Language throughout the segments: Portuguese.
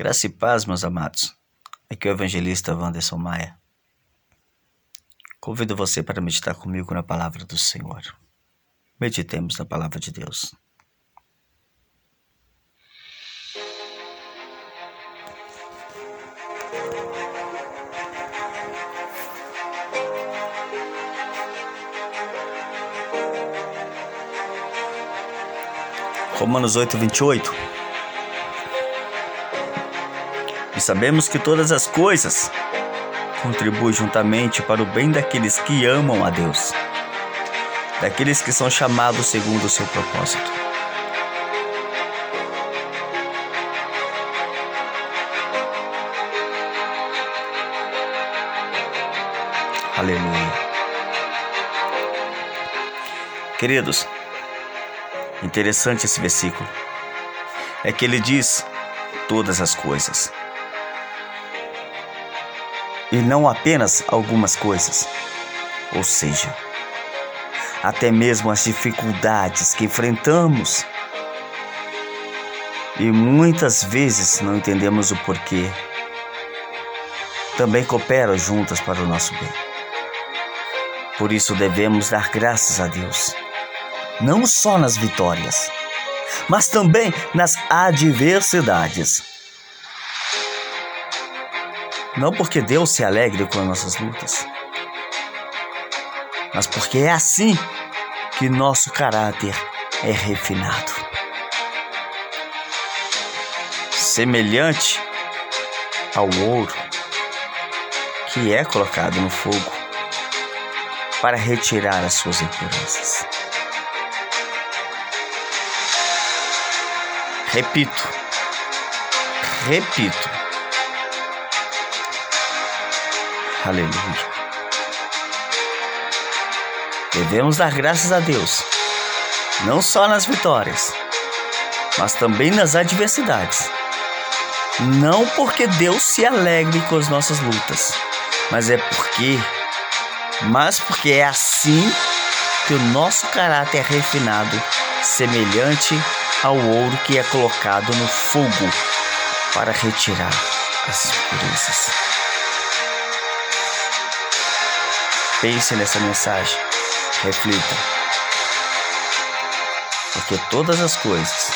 Graça e paz, meus amados. Aqui é o evangelista Wanderson Maia. Convido você para meditar comigo na palavra do Senhor. Meditemos na palavra de Deus. Romanos 8, 28 e sabemos que todas as coisas contribuem juntamente para o bem daqueles que amam a Deus, daqueles que são chamados segundo o seu propósito. Aleluia. Queridos, interessante esse versículo. É que ele diz todas as coisas e não apenas algumas coisas. Ou seja, até mesmo as dificuldades que enfrentamos e muitas vezes não entendemos o porquê, também cooperam juntas para o nosso bem. Por isso devemos dar graças a Deus, não só nas vitórias, mas também nas adversidades não porque Deus se alegre com as nossas lutas, mas porque é assim que nosso caráter é refinado. Semelhante ao ouro que é colocado no fogo para retirar as suas impurezas. Repito, repito, Aleluia. Devemos dar graças a Deus, não só nas vitórias, mas também nas adversidades. Não porque Deus se alegre com as nossas lutas, mas é porque, mas porque é assim que o nosso caráter é refinado, semelhante ao ouro que é colocado no fogo para retirar as impurezas. Pense nessa mensagem, reflita. Porque todas as coisas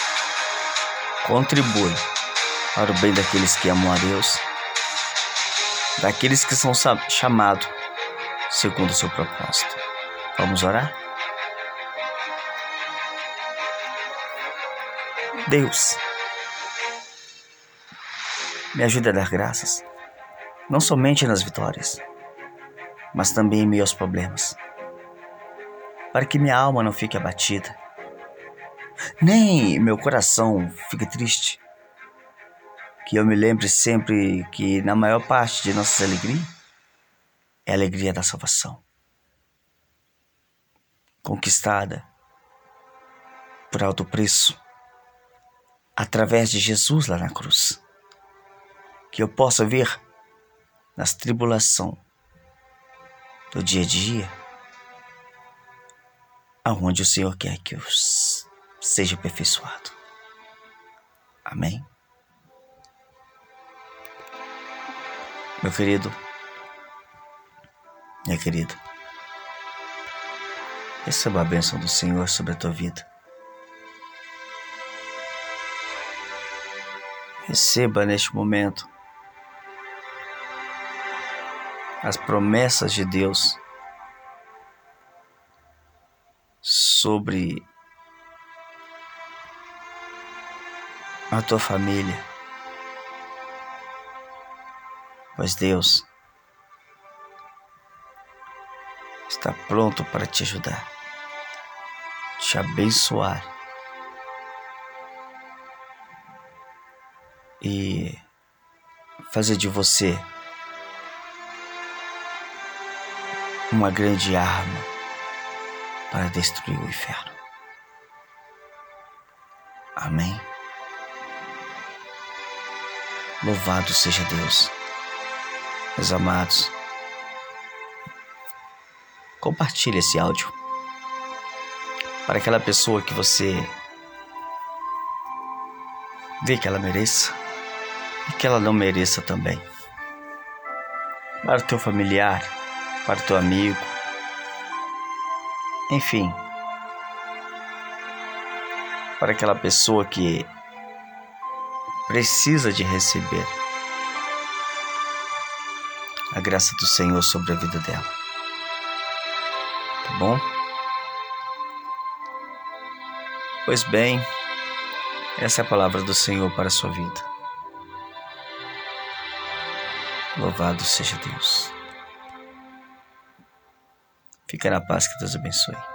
contribuem para o bem daqueles que amam a Deus, daqueles que são chamados segundo o seu propósito. Vamos orar? Deus, me ajude a dar graças, não somente nas vitórias mas também em meio aos problemas. Para que minha alma não fique abatida, nem meu coração fique triste. Que eu me lembre sempre que na maior parte de nossas alegrias é a alegria da salvação. Conquistada por alto preço através de Jesus lá na cruz. Que eu possa ver nas tribulações do dia a dia, aonde o Senhor quer que eu seja aperfeiçoado. Amém? Meu querido, minha querida, receba a bênção do Senhor sobre a tua vida. Receba neste momento as promessas de Deus sobre a tua família. Pois Deus está pronto para te ajudar, te abençoar e fazer de você uma grande arma para destruir o inferno. Amém. Louvado seja Deus. Meus amados, compartilhe esse áudio para aquela pessoa que você vê que ela mereça e que ela não mereça também. Para o teu familiar, para o teu amigo, enfim, para aquela pessoa que precisa de receber a graça do Senhor sobre a vida dela. Tá bom? Pois bem, essa é a palavra do Senhor para a sua vida. Louvado seja Deus. Fica na paz que Deus abençoe.